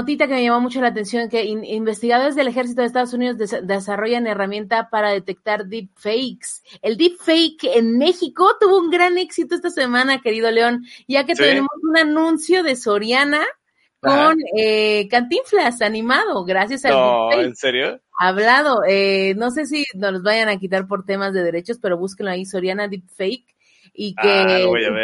Notita que me llamó mucho la atención que in- investigadores del ejército de Estados Unidos des- desarrollan herramienta para detectar deepfakes. El deepfake en México tuvo un gran éxito esta semana, querido León, ya que Sí. tenemos un anuncio de Soriana Ajá. con eh, Cantinflas animado, gracias al No, deepfake. ¿en serio? Hablado, eh, no sé si nos los vayan a quitar por temas de derechos, pero búsquenlo ahí, Soriana Deepfake. Y que, Ah,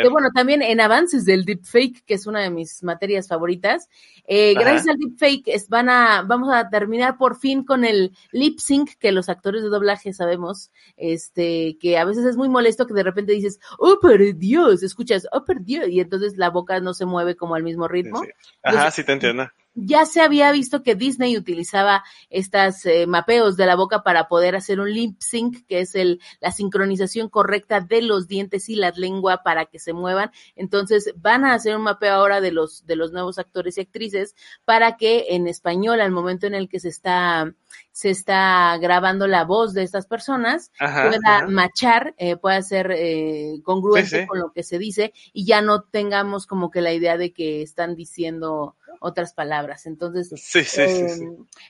que, bueno, también en avances del deepfake, que es una de mis materias favoritas, eh, gracias al deepfake es, van a, vamos a terminar por fin con el lip sync que los actores de doblaje sabemos, este, que a veces es muy molesto que de repente dices, oh, por Dios, escuchas, oh, por Dios, y entonces la boca no se mueve como al mismo ritmo sí. Ajá, sí te entiendo. Ya se había visto que Disney utilizaba estas eh, mapeos de la boca para poder hacer un lip sync, que es el, la sincronización correcta de los dientes y la lengua para que se muevan. Entonces van a hacer un mapeo ahora de los, de los nuevos actores y actrices para que en español, al momento en el que se está, se está grabando la voz de estas personas, Ajá. pueda ajá. machar, eh, pueda ser eh, congruente Sí, sí. con lo que se dice y ya no tengamos como que la idea de que están diciendo otras palabras. Entonces, Sí, sí, sí, sí.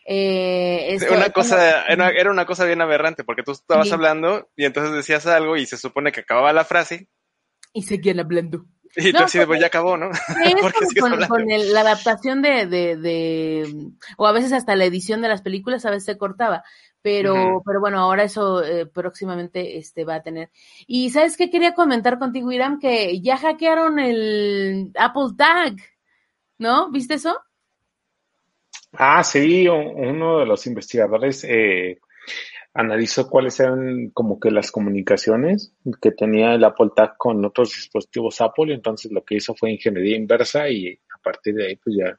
eh, esto- una cosa, no- era, era una cosa bien aberrante, porque tú estabas Sí. hablando y entonces decías algo y se supone que acababa la frase y seguían hablando. y tú No, así pues ya acabó, ¿no? Es ¿Por qué como sigues con, con el- la adaptación de, de, de, o a veces hasta la edición de las películas a veces se cortaba, pero, pero bueno, ahora eso eh, próximamente este va a tener. Y sabes qué quería comentar contigo, Iram, que ya hackearon el Apple Tag, ¿no? ¿Viste eso? Ah, sí, uno de los investigadores eh, analizó cuáles eran como que las comunicaciones que tenía el Apple Tag con otros dispositivos Apple, entonces lo que hizo fue ingeniería inversa y a partir de ahí pues ya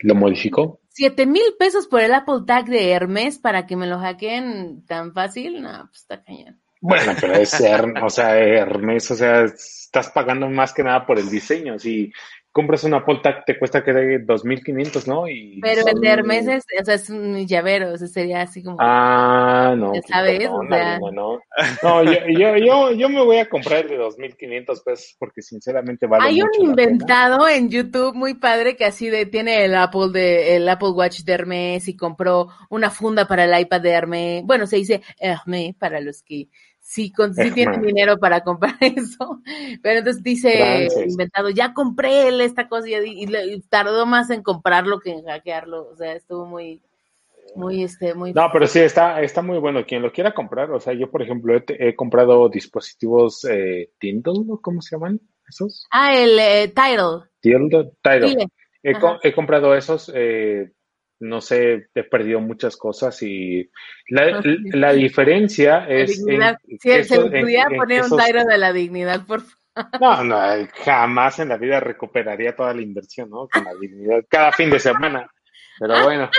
lo modificó. Siete mil pesos por el Apple Tag de Hermes para que me lo hackeen tan fácil, no, pues está cañón. Bueno, pero es Her- o sea, Hermes, o sea, estás pagando más que nada por el diseño. Si compras un Apple Tag te cuesta que de 2.500, ¿no? Y Pero el son- de Hermes es, o sea, es un llavero, o sea, sería así como... Ah, no. Sabes, perdón, o sea. Alina, no. No, yo, yo, yo, yo me voy a comprar el de 2.500 pesos porque sinceramente vale Hay un pena. inventado en YouTube muy padre que así de tiene el Apple de el Apple Watch de Hermes y compró una funda para el iPad de Hermes. Bueno, se dice Hermes para los que sí, con, sí Hermes. tienen dinero para comprar eso. Pero entonces dice inventado, ya compré él esta cosa y, y le- y tardó más en comprarlo que en hackearlo. O sea, estuvo muy, muy, este, muy... No, pero sí, está, está muy bueno. Quien lo quiera comprar, o sea, yo, por ejemplo, he, he comprado dispositivos eh, Kindle, ¿no? ¿cómo se llaman esos? Ah, el eh, Tidal. Tidal, Tidal. He, co- he comprado esos, eh, no sé, he perdido muchas cosas y la, la diferencia La es... en dignidad. Si que se le en- pudiera en poner un esos- Tidal de la dignidad, por favor. No, no, jamás en la vida recuperaría toda la inversión, ¿no? Con la dignidad, cada fin de semana. Pero bueno.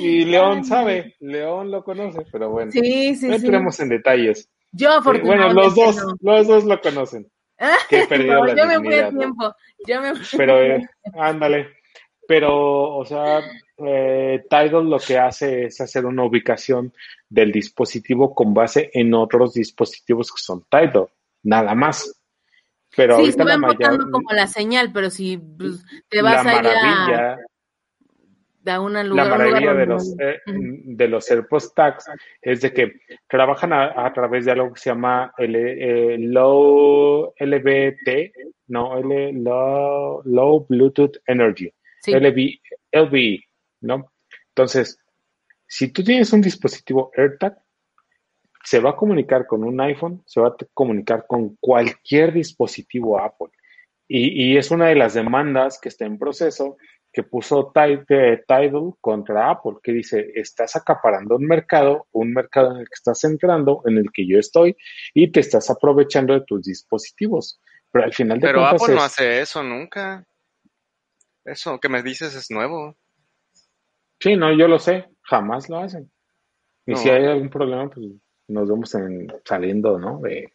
Y León sabe, León lo conoce, pero bueno. Sí, sí, no entremos en detalles. Yo Eh, afortunadamente bueno, los dos, no. los dos lo conocen. Que he perdido No, la yo me fui a dignidad, tiempo. Yo me fui. Pero, eh, ándale. Pero, o sea, eh, Tidal lo que hace es hacer una ubicación del dispositivo con base en otros dispositivos que son Tidal, nada más. Pero sí, ahorita se la van mayor, como la señal, pero si pues, te la vas allá. maravilla, Da una La lugar maravilla de los, eh, de los AirPods Tags es de que trabajan a, a través de algo que se llama L, eh, Low LBT, no, L, low, low Bluetooth Energy, Sí. LB, LBE, ¿no? Entonces, si tú tienes un dispositivo AirTag, se va a comunicar con un iPhone, se va a comunicar con cualquier dispositivo Apple. Y, y es una de las demandas que está en proceso que puso eh, Tidal contra Apple, que dice, estás acaparando un mercado, un mercado en el que estás entrando, en el que yo estoy, y te estás aprovechando de tus dispositivos. Pero al final de Pero cuentas Apple no hace eso nunca. Eso que me dices es nuevo. Sí, no, yo lo sé, jamás lo hacen. Y No. si hay algún problema, pues nos vemos en, saliendo, ¿no? De,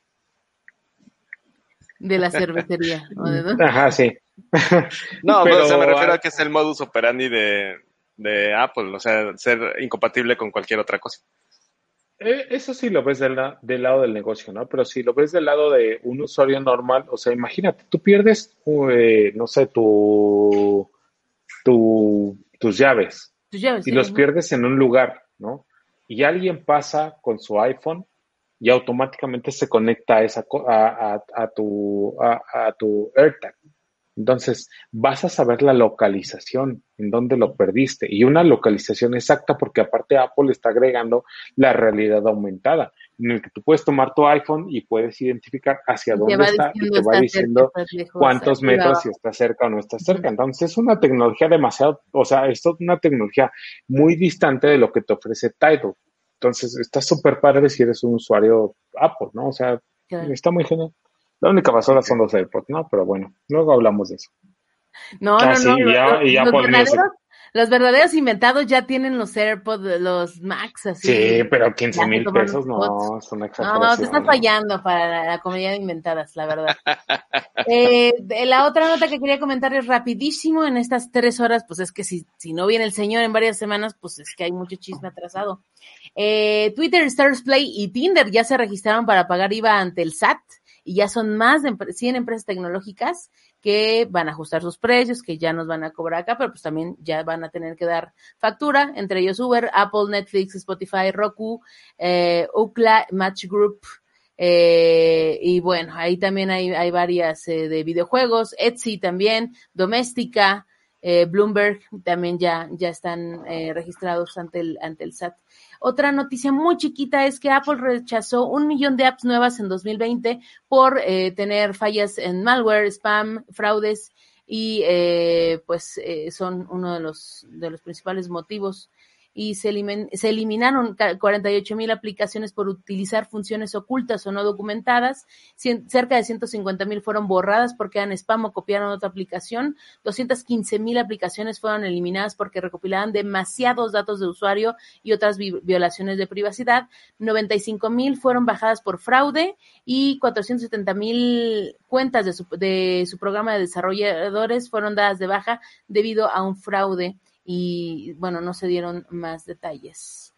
de la cervecería. ¿o de dónde? Ajá, sí. No, pero, Pero, o sea, me refiero ah, a que es el modus operandi de, de Apple, o sea, ser incompatible con cualquier otra cosa. Eh, Eso sí lo ves del, la- del lado del negocio, ¿no? Pero si lo ves del lado de un usuario normal, o sea, imagínate, tú pierdes, eh, no sé, tu, tu, tus llaves Tus llaves, y sí, los ¿no? pierdes en un lugar, ¿no? Y alguien pasa con su iPhone y automáticamente se conecta a, esa, a, a- a tu, a, a tu AirTag. Entonces, vas a saber la localización, en dónde lo perdiste, y una localización exacta, porque aparte Apple está agregando la realidad aumentada, en el que tú puedes tomar tu iPhone y puedes identificar hacia dónde está y te va diciendo lejos, cuántos metros, si está cerca o no está cerca. Entonces, es una tecnología demasiado, o sea, esto es una tecnología muy distante de lo que te ofrece Tidal. Entonces, está súper padre si eres un usuario Apple, ¿no? O sea, Claro. está muy genial. La única basura son los AirPods, ¿no? Pero bueno, luego hablamos de eso. No, Ah, no, sí, no. los- ya- los, y ya los Apple Music. verdaderos, los verdaderos inventados ya tienen los AirPods, los Max, así. Sí, pero 15 Ya se mil pesos no, es una No, te exageración. estás fallando para la, la comunidad de inventadas, la verdad. Eh, la otra nota que quería comentar es rapidísimo en estas tres horas, pues es que si, si no viene el señor en varias semanas, pues es que hay mucho chisme atrasado. Eh, Twitter, Stars Play y Tinder ya se registraron para pagar IVA ante el SAT y ya son más de empre- 100 empresas tecnológicas que van a ajustar sus precios, que ya nos van a cobrar acá, pero pues también ya van a tener que dar factura, entre ellos Uber, Apple, Netflix, Spotify, Roku, eh, Ookla, Match Group, eh, y bueno, ahí también hay, hay varias eh, de videojuegos, Etsy también, Doméstica, eh, Bloomberg también ya, ya están eh, registrados ante el, ante el SAT. Otra noticia muy chiquita es que Apple rechazó un millón de apps nuevas en 2020 por eh, tener fallas en malware, spam, fraudes y eh, pues eh, son uno de los, de los principales motivos y se, elimin- se eliminaron ca- 48 mil aplicaciones por utilizar funciones ocultas o no documentadas. Cerca de 150 mil fueron borradas porque eran spam o copiaron otra aplicación. 215 mil aplicaciones fueron eliminadas porque recopilaban demasiados datos de usuario y otras vi- violaciones de privacidad. 95 mil fueron bajadas por fraude y 470 mil cuentas de su, de su programa de desarrolladores fueron dadas de baja debido a un fraude y bueno, no se dieron más detalles.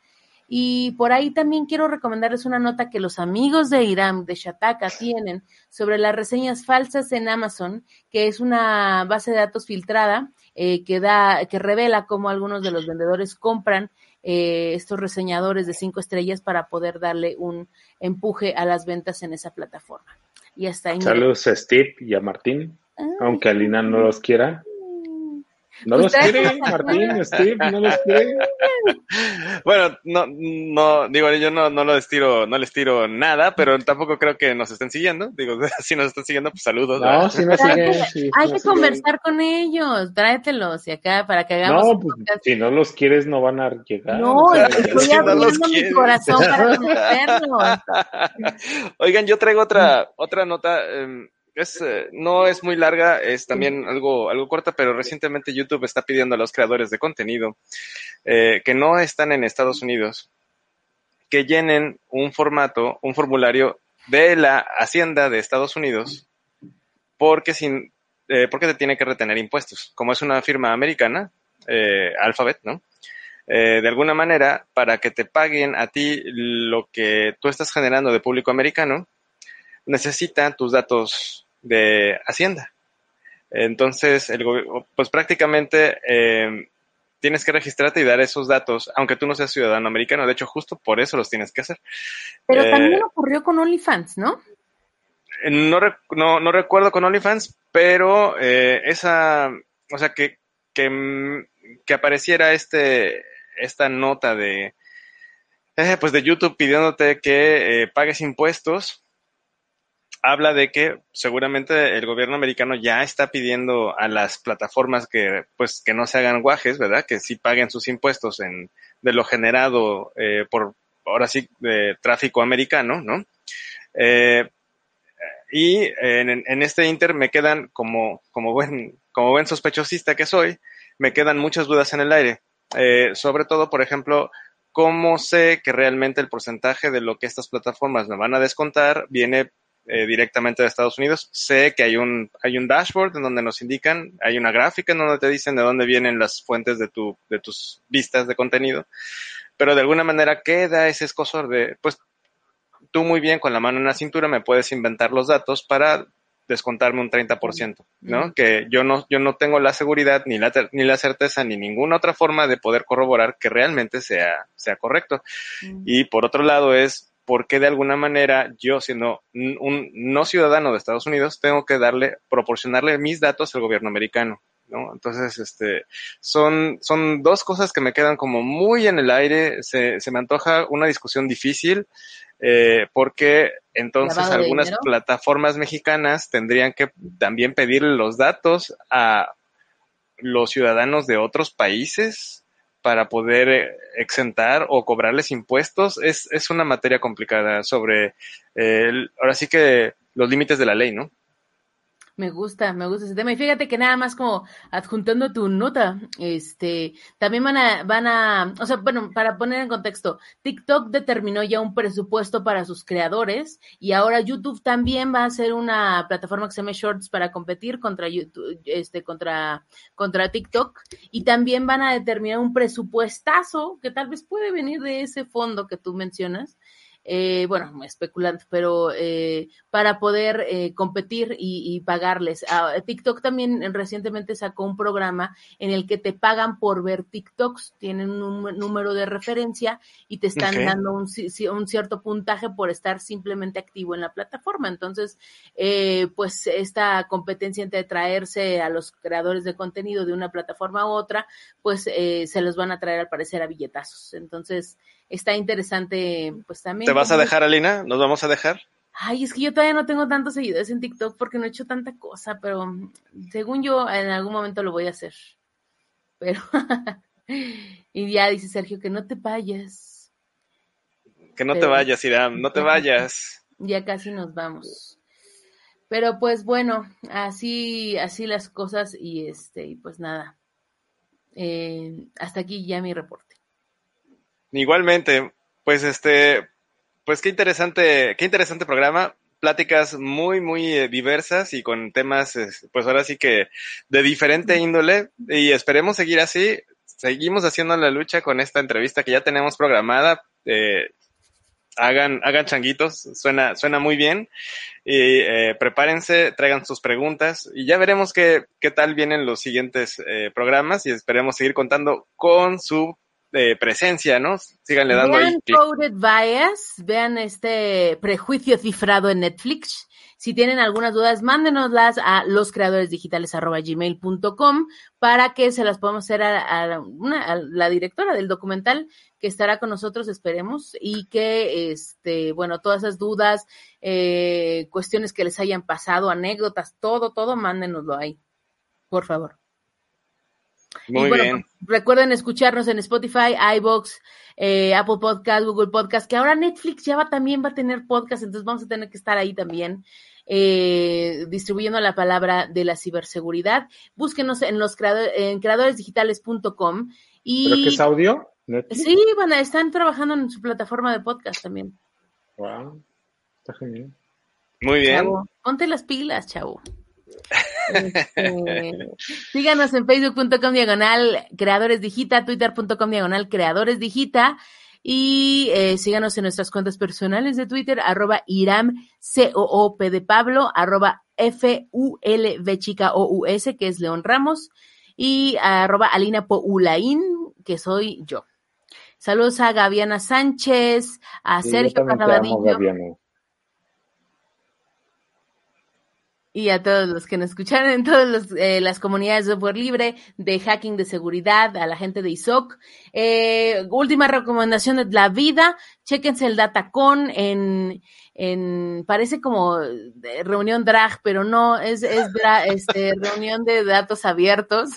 Y por ahí también quiero recomendarles una nota que los amigos de Irán, de Shataka, tienen sobre las reseñas falsas en Amazon, que es una base de datos filtrada eh, que da, que revela cómo algunos de los vendedores compran eh, estos reseñadores de cinco estrellas para poder darle un empuje a las ventas en esa plataforma. Y hasta ahí. Saludos a Steve y a Martín, aunque Alina no los quiera. No los quiere, Martín, Steve, no los quiere. Bueno, no, no, digo, yo no, no lo estiro, no les tiro nada, pero tampoco creo que nos estén siguiendo. Digo, si nos están siguiendo, pues saludos. No, ¿verdad? si no siguen. sí, Hay que siguen. conversar con ellos, tráetelos y acá para que hagamos No, un pues, si no los quieres, no van a llegar. No, o sea, estoy si no abriendo mi corazón para conocerlos. Oigan, yo traigo otra, otra nota. eh, es, eh, no es muy larga, es también algo, algo corta, pero recientemente YouTube está pidiendo a los creadores de contenido eh, que no están en Estados Unidos que llenen un formato, un formulario de la Hacienda de Estados Unidos, porque sin, eh, porque te tiene que retener impuestos. Como es una firma americana, eh, Alphabet, ¿no? De alguna manera, para que te paguen a ti lo que tú estás generando de público americano, necesitan tus datos de Hacienda. Entonces, el pues prácticamente eh, tienes que registrarte y dar esos datos, aunque tú no seas ciudadano americano. De hecho, justo por eso los tienes que hacer. Pero Eh, también ocurrió con OnlyFans, ¿no? no, rec- no, no recuerdo con OnlyFans, pero eh, esa, o sea, que, que, que apareciera este, esta nota de, eh, pues de YouTube pidiéndote que eh, pagues impuestos, habla de que seguramente el gobierno americano ya está pidiendo a las plataformas que, pues, que no se hagan guajes, ¿verdad? Que sí paguen sus impuestos en, de lo generado eh, por, ahora sí, de tráfico americano, ¿no? Eh, y en, en este inter me quedan, como, como, buen, como buen sospechosista que soy, me quedan muchas dudas en el aire. Eh, sobre todo, por ejemplo, cómo sé que realmente el porcentaje de lo que estas plataformas me van a descontar viene eh, directamente de Estados Unidos. Sé que hay un, hay un dashboard en donde nos indican, hay una gráfica en donde te dicen de dónde vienen las fuentes de, tu, de tus vistas de contenido, pero de alguna manera queda ese escosor de, pues tú muy bien con la mano en la cintura me puedes inventar los datos para descontarme un 30%, ¿no? Mm. Que yo no, yo no tengo la seguridad, ni la, ter- ni la certeza, ni ninguna otra forma de poder corroborar que realmente sea, sea correcto. Y por otro lado es, ¿por qué de alguna manera yo, siendo un, no ciudadano de Estados Unidos, tengo que darle, proporcionarle mis datos al gobierno americano? ¿no? Entonces, este, son, son dos cosas que me quedan como muy en el aire. Se, se me antoja una discusión difícil, eh, porque entonces ¿Lavado de algunas dinero? plataformas mexicanas tendrían que también pedirle los datos a los ciudadanos de otros países para poder eh, exentar o cobrarles impuestos. Es, es una materia complicada sobre, el- ahora sí que los límites de la ley, ¿no? Me gusta, me gusta ese tema. Y fíjate que nada más como adjuntando tu nota, este, también van a, van a, o sea, bueno, para poner en contexto, TikTok determinó ya un presupuesto para sus creadores y ahora YouTube también va a hacer una plataforma que se llama Shorts para competir contra YouTube, este, contra, contra TikTok y también van a determinar un presupuestazo que tal vez puede venir de ese fondo que tú mencionas. Eh, bueno, especulando, pero eh, para poder eh, competir y, y pagarles. Ah, TikTok también recientemente sacó un programa en el que te pagan por ver TikToks, tienen un número de referencia y te están dando un, un cierto puntaje por estar simplemente activo en la plataforma. Entonces, eh, pues esta competencia entre traerse a los creadores de contenido de una plataforma a otra, pues eh, se los van a traer al parecer a billetazos. Entonces, está interesante, pues también. ¿Te vas a dejar, Alina? ¿Nos vamos a dejar? Ay, es que yo todavía no tengo tantos seguidores en TikTok porque no he hecho tanta cosa, pero mm, según yo en algún momento lo voy a hacer. Pero y ya dice Sergio que no te vayas. Que no te vayas, Iram, no te vayas. Ya casi nos vamos. Pero pues bueno, así así las cosas y este y pues nada. Eh, hasta aquí ya mi reporte. Igualmente, pues este, pues qué interesante, qué interesante programa. Pláticas muy, muy eh, diversas y con temas, es, pues ahora sí que de diferente índole y esperemos seguir así. Seguimos haciendo la lucha con esta entrevista que ya tenemos programada. Eh, hagan, hagan changuitos, suena, suena muy bien. Y eh, prepárense, traigan sus preguntas y ya veremos qué, qué tal vienen los siguientes eh, programas y esperemos seguir contando con su eh, presencia, ¿no? Síganle dando ahí Vean clic. Coded Bias, vean este prejuicio cifrado en Netflix. Si tienen algunas dudas, mándenoslas a loscreadoresdigitales.gmail.com para que se las podamos hacer a, a una- a la directora del documental que estará con nosotros, esperemos, y que, este, bueno, todas esas dudas, eh, cuestiones que les hayan pasado, anécdotas, todo, todo, mándenoslo ahí, por favor. Muy y bueno, bien. pues, recuerden escucharnos en Spotify, iBox, eh, Apple Podcast, Google Podcast, que ahora Netflix ya va, también va a tener podcast, entonces vamos a tener que estar ahí también eh, distribuyendo la palabra de la ciberseguridad. Búsquenos en los en creadoresdigitales.com y ¿Pero qué es audio? ¿Netflix? sí, van a, están trabajando en su plataforma de podcast también. Wow, está genial. Muy bien. Chavo, ponte las pilas, chavo. Este, síganos en facebook.com diagonal creadores digita, twitter.com diagonal creadores digita y eh, síganos en nuestras cuentas personales de Twitter, arroba Iram C-O-O-P de Pablo, arroba F-U-L-V chica O-U-S, que es León Ramos. y arroba Alina Poulain, que soy yo. Saludos a Gaviana Sánchez, a Sí, Sergio también y a todos los que nos escucharon en todas las comunidades de software libre, de hacking de seguridad, a la gente de ISOC. Eh, última recomendación de la vida, chéquense el Datacon en, en parece como de reunión drag, pero no, es, es dra- este, reunión de datos abiertos.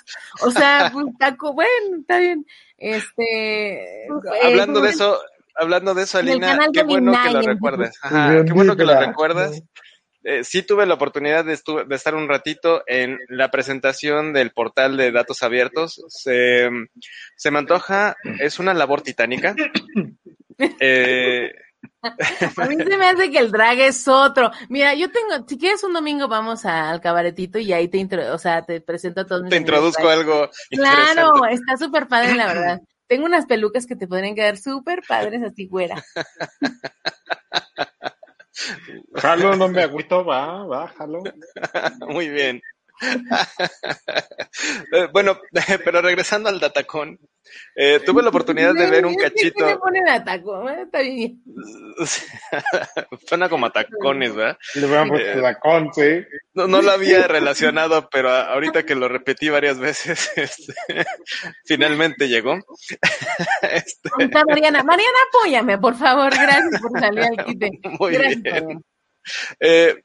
O sea, pues, taco, bueno, está bien. Este, Hablando eh, de eso, hablando de eso, Alina, qué bueno que lo. Bien Ajá, qué bueno que lo recuerdas. Eh, sí tuve la oportunidad de, estu- de estar un ratito en la presentación del portal de datos abiertos. Se, se me antoja, es una labor titánica. Eh, A mí se me hace que el drag es otro. Mira, yo tengo, si quieres un domingo vamos a- al cabaretito y ahí te intro, o sea, te presento a todos mis te introduzco algo Claro, está súper padre, la verdad. Tengo unas pelucas que te podrían quedar súper padres así, güera. Jalo, no me agüito, va, va, jalo. Muy bien. Eh, bueno, pero regresando al Datacon, eh, tuve la oportunidad de ver un que ¿qué le cachito. ponen a taco? Eh, Está bien. Suena como a tacones, ¿verdad? Le voy a poner la con, sí. No, no lo había relacionado, pero ahorita que lo repetí varias veces, este, finalmente llegó. Este, ¿Dónde está Mariana? Mariana, apóyame, por favor. Gracias por salir al quite. Muy Gracias, bien. Eh,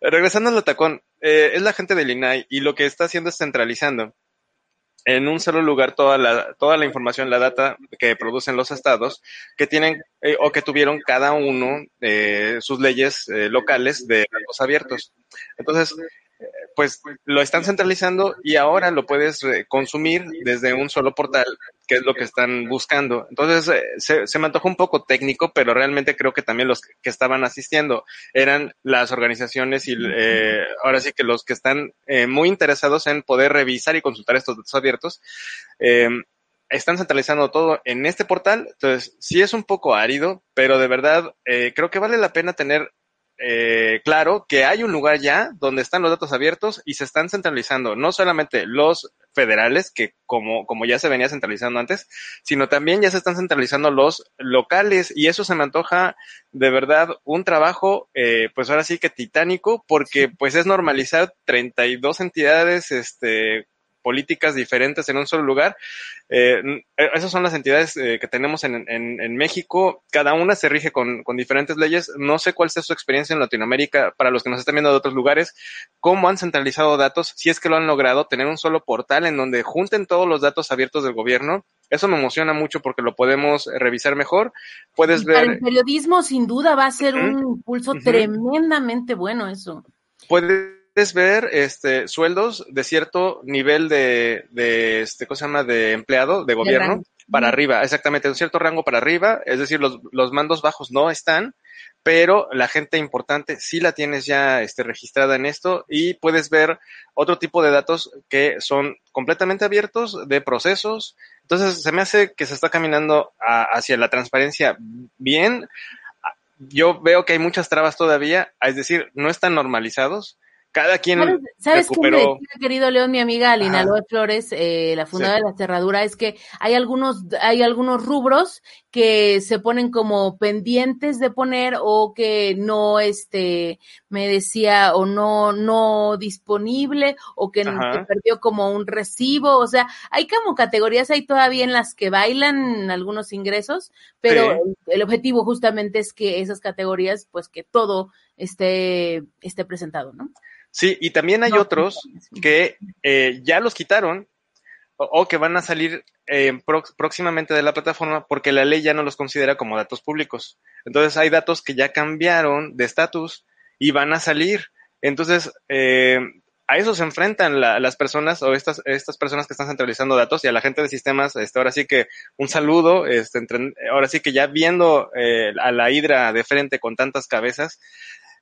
regresando al Atacón, eh, es la gente del INAI y lo que está haciendo es centralizando en un solo lugar toda la, toda la información, la data que producen los estados, que tienen eh, o que tuvieron cada uno eh, sus leyes eh, locales de datos abiertos. Entonces, pues lo están centralizando y ahora lo puedes eh, consumir desde un solo portal, que es lo que están buscando. Entonces, eh, se, se me antojó un poco técnico, pero realmente creo que también los que estaban asistiendo eran las organizaciones y eh, ahora sí que los que están eh, muy interesados en poder revisar y consultar estos datos abiertos. eh, están centralizando todo en este portal, entonces sí es un poco árido, pero de verdad creo que vale la pena tener eh, claro que hay un lugar ya donde están los datos abiertos y se están centralizando no solamente los federales, que como, como ya se venía centralizando antes, sino también ya se están centralizando los locales. Y eso se me antoja de verdad un trabajo, eh, pues ahora sí que titánico, porque pues es normalizar 32 entidades, este, políticas diferentes en un solo lugar. Eh, esas son las entidades eh, que tenemos en, en, en, México. Cada una se rige con, con, diferentes leyes. No sé cuál sea su experiencia en Latinoamérica para los que nos están viendo de otros lugares. Cómo han centralizado datos, si es que lo han logrado, tener un solo portal en donde junten todos los datos abiertos del gobierno. Eso me emociona mucho porque lo podemos revisar mejor. Puedes y ver. Para el periodismo, sin duda, va a ser uh -huh. un impulso uh -huh. tremendamente bueno eso. Puedes puedes ver este sueldos de cierto nivel de, de este cosa se llama de empleado de gobierno para arriba exactamente un cierto rango para arriba es decir los, los mandos bajos no están pero la gente importante sí la tienes ya este, registrada en esto y puedes ver otro tipo de datos que son completamente abiertos de procesos. Entonces se me hace que se está caminando a, hacia la transparencia bien. Yo veo que hay muchas trabas todavía es decir no están normalizados cada quien ¿Sabes, ¿sabes recuperó... qué me decía, querido León, mi amiga Alina Loe Flores, eh, la fundadora sí. de la cerradura, es que hay algunos, hay algunos rubros que se ponen como pendientes de poner o que no, este, me decía, o no, no disponible, o que, que perdió como un recibo, o sea, hay como categorías ahí todavía en las que bailan algunos ingresos, pero sí. el, el objetivo justamente es que esas categorías, pues que todo esté, esté presentado, ¿no? Sí, y también hay no, otros que eh, ya los quitaron o, o, que van a salir eh, próximamente de la plataforma porque la ley ya no los considera como datos públicos. Entonces hay datos que ya cambiaron de estatus y van a salir. Entonces, eh, a eso se enfrentan la, las personas o estas, estas personas que están centralizando datos y a la gente de sistemas, este, ahora sí que un saludo, este, entre, ahora sí que ya viendo eh, a la hidra de frente con tantas cabezas,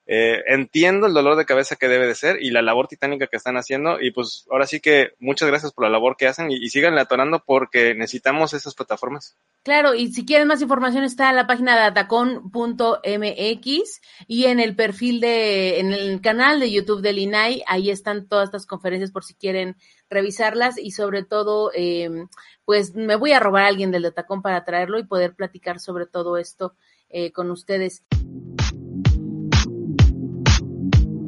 eh, entiendo el dolor de cabeza que debe de ser y la labor titánica que están haciendo y pues ahora sí que muchas gracias por la labor que hacen y, y sigan atorando porque necesitamos esas plataformas. Claro, y si quieren más información está en la página de atacón.mx y en el perfil de, en el canal de YouTube del INAI, ahí están todas estas conferencias por si quieren revisarlas y sobre todo, eh, pues me voy a robar a alguien del de Atacón para traerlo y poder platicar sobre todo esto eh, con ustedes.